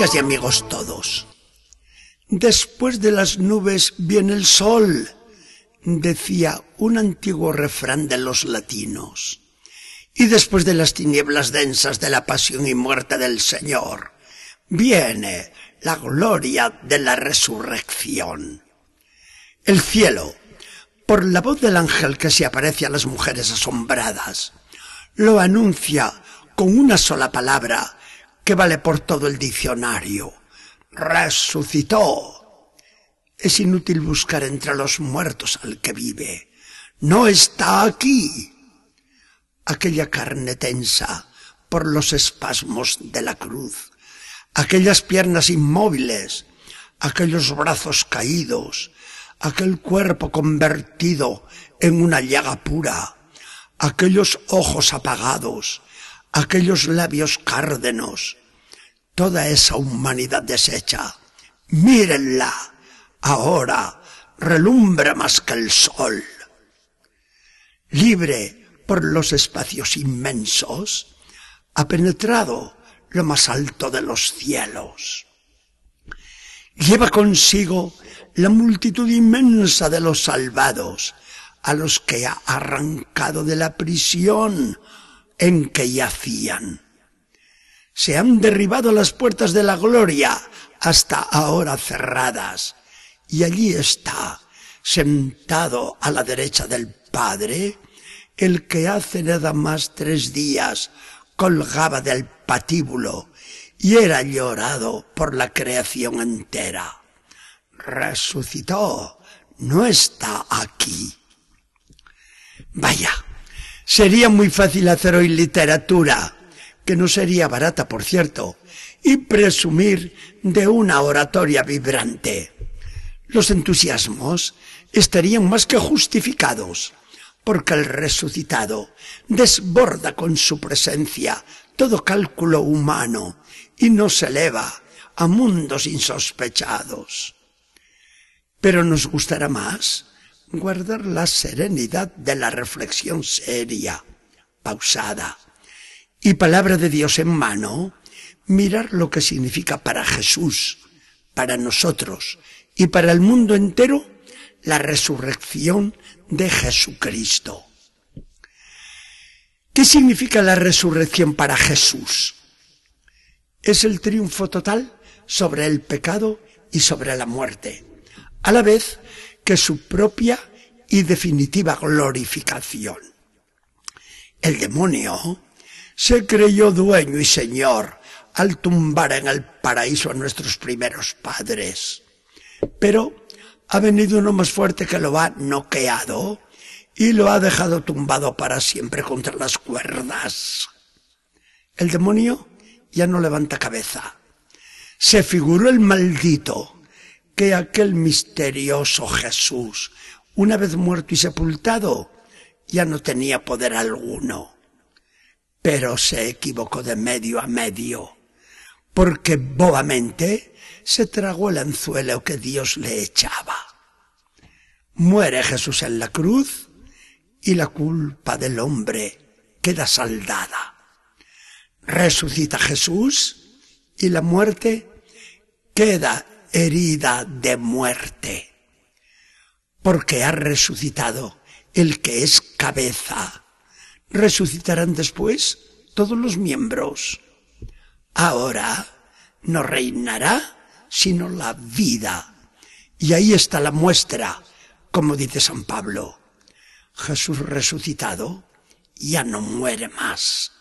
Amigas y amigos todos, después de las nubes viene el sol, decía un antiguo refrán de los latinos. Y después de las tinieblas densas de la pasión y muerte del Señor, viene la gloria de la resurrección. El cielo, por la voz del ángel que se aparece a las mujeres asombradas, lo anuncia con una sola palabra que vale por todo el diccionario. Resucitó. Es inútil buscar entre los muertos al que vive. No está aquí. Aquella carne tensa por los espasmos de la cruz, aquellas piernas inmóviles, aquellos brazos caídos, aquel cuerpo convertido en una llaga pura, aquellos ojos apagados, aquellos labios cárdenos, toda esa humanidad deshecha. Mírenla, ahora relumbra más que el sol. Libre por los espacios inmensos, ha penetrado lo más alto de los cielos. Lleva consigo la multitud inmensa de los salvados, a los que ha arrancado de la prisión en que yacían. Se han derribado las puertas de la gloria, hasta ahora cerradas, y allí está, sentado a la derecha del Padre, el que hace nada más tres días colgaba del patíbulo y era llorado por la creación entera. Resucitó, no está aquí. Vaya, sería muy fácil hacer hoy literatura, que no sería barata, por cierto, y presumir de una oratoria vibrante. Los entusiasmos estarían más que justificados, porque el resucitado desborda con su presencia todo cálculo humano y nos eleva a mundos insospechados. Pero nos gustará más guardar la serenidad de la reflexión seria, pausada, y palabra de Dios en mano, mirar lo que significa para Jesús, para nosotros y para el mundo entero la resurrección de Jesucristo. ¿Qué significa la resurrección para Jesús? Es el triunfo total sobre el pecado y sobre la muerte, a la vez que su propia y definitiva glorificación. El demonio se creyó dueño y señor al tumbar en el paraíso a nuestros primeros padres. Pero ha venido uno más fuerte que lo ha noqueado y lo ha dejado tumbado para siempre contra las cuerdas. El demonio ya no levanta cabeza. Se figuró el maldito que aquel misterioso Jesús, una vez muerto y sepultado, ya no tenía poder alguno. Pero se equivocó de medio a medio, porque bobamente se tragó el anzuelo que Dios le echaba. Muere Jesús en la cruz y la culpa del hombre queda saldada. Resucita Jesús y la muerte queda herida de muerte, porque ha resucitado el que es cabeza. Resucitarán después todos los miembros. Ahora no reinará sino la vida. Y ahí está la muestra, como dice San Pablo. Jesús resucitado ya no muere más.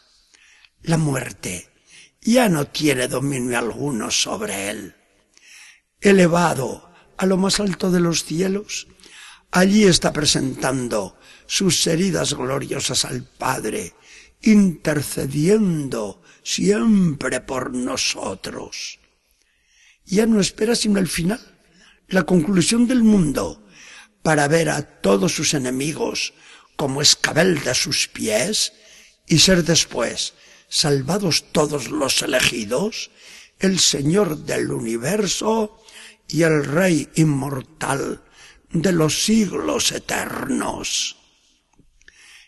La muerte ya no tiene dominio alguno sobre él elevado a lo más alto de los cielos, allí está presentando sus heridas gloriosas al Padre, intercediendo siempre por nosotros. Ya no espera sino el final, la conclusión del mundo, para ver a todos sus enemigos como escabel de sus pies y ser después salvados todos los elegidos, el Señor del universo y el Rey inmortal de los siglos eternos.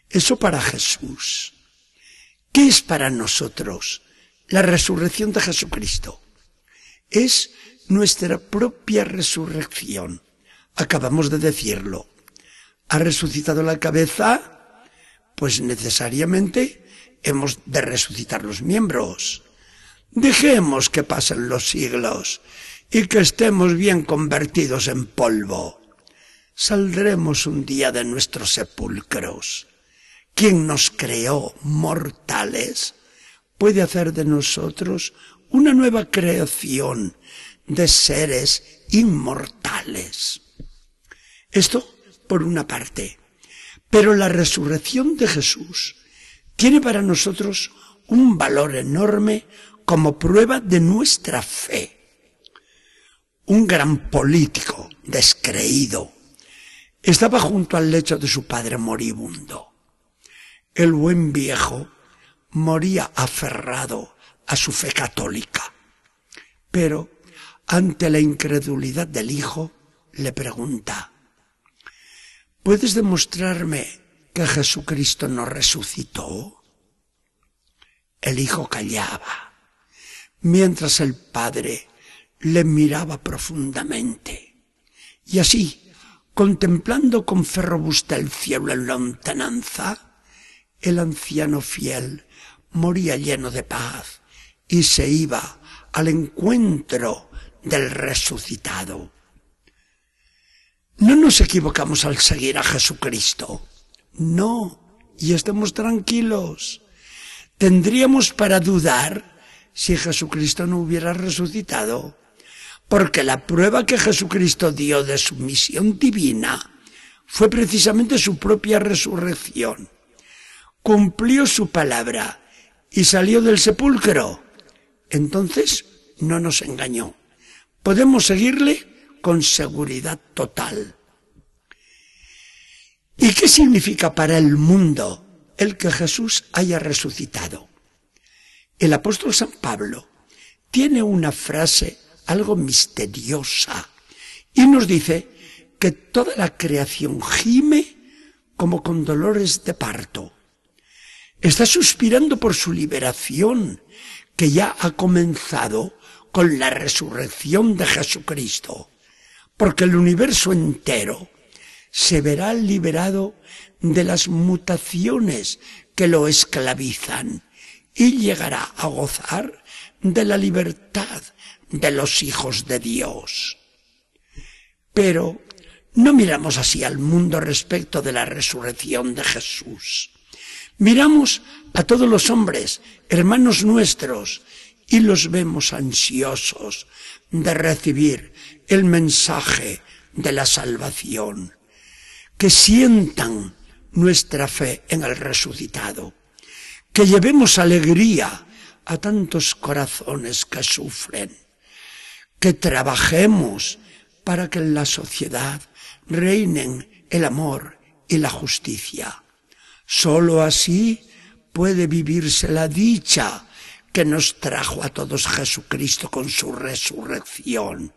Eso para Jesús. ¿Qué es para nosotros la resurrección de Jesucristo? es nuestra propia resurrección. Acabamos de decirlo. ¿Ha resucitado la cabeza? Pues necesariamente hemos de resucitar los miembros. Dejemos que pasen los siglos y que estemos bien convertidos en polvo. Saldremos un día de nuestros sepulcros. Quien nos creó mortales puede hacer de nosotros una nueva creación de seres inmortales. Esto por una parte. Pero la resurrección de Jesús tiene para nosotros un valor enorme como prueba de nuestra fe. Un gran político descreído estaba junto al lecho de su padre moribundo. El buen viejo moría aferrado a su fe católica. Pero ante la incredulidad del hijo, le pregunta, ¿puedes demostrarme que Jesucristo no resucitó? El hijo callaba, mientras el padre le miraba profundamente. Y así, contemplando con fe robusta el cielo en lontananza, el anciano fiel moría lleno de paz y se iba al encuentro del resucitado. No nos equivocamos al seguir a Jesucristo. No, y estemos tranquilos. Tendríamos para dudar si Jesucristo no hubiera resucitado, porque la prueba que Jesucristo dio de su misión divina fue precisamente su propia resurrección. Cumplió su palabra y salió del sepulcro. Entonces no nos engañó. Podemos seguirle con seguridad total. ¿Y qué significa para el mundo el que Jesús haya resucitado? El apóstol San Pablo tiene una frase algo misteriosa y nos dice que toda la creación gime como con dolores de parto. Está suspirando por su liberación, que ya ha comenzado con la resurrección de Jesucristo, porque el universo entero se verá liberado de las mutaciones que lo esclavizan y llegará a gozar de la libertad de los hijos de Dios. Pero no miramos así al mundo respecto de la resurrección de Jesús. Miramos a todos los hombres, hermanos nuestros, y los vemos ansiosos de recibir el mensaje de la salvación, que sientan nuestra fe en el resucitado, que llevemos alegría a tantos corazones que sufren, que trabajemos para que en la sociedad reinen el amor y la justicia. Solo así puede vivirse la dicha que nos trajo a todos Jesucristo con su resurrección,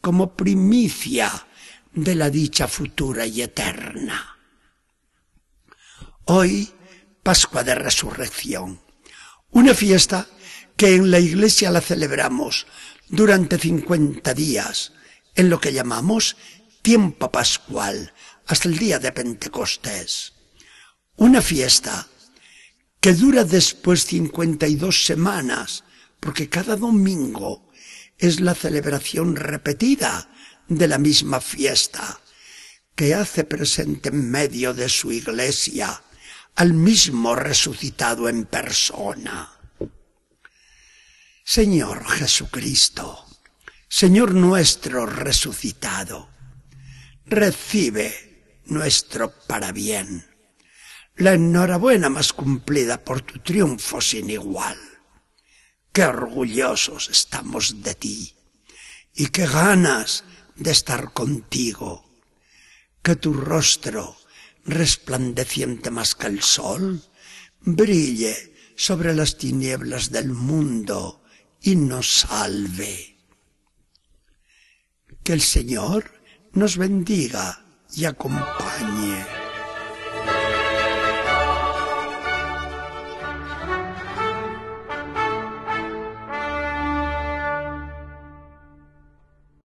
como primicia de la dicha futura y eterna. Hoy, Pascua de Resurrección, una fiesta que en la iglesia la celebramos durante cincuenta días, en lo que llamamos tiempo pascual, hasta el día de Pentecostés. Una fiesta que dura después 52 semanas, porque cada domingo es la celebración repetida de la misma fiesta, que hace presente en medio de su iglesia al mismo resucitado en persona. Señor Jesucristo, Señor nuestro resucitado, recibe nuestro parabién la enhorabuena más cumplida por tu triunfo sin igual. Qué orgullosos estamos de ti y qué ganas de estar contigo. Que tu rostro, resplandeciente más que el sol, brille sobre las tinieblas del mundo y nos salve. Que el Señor nos bendiga y acompañe.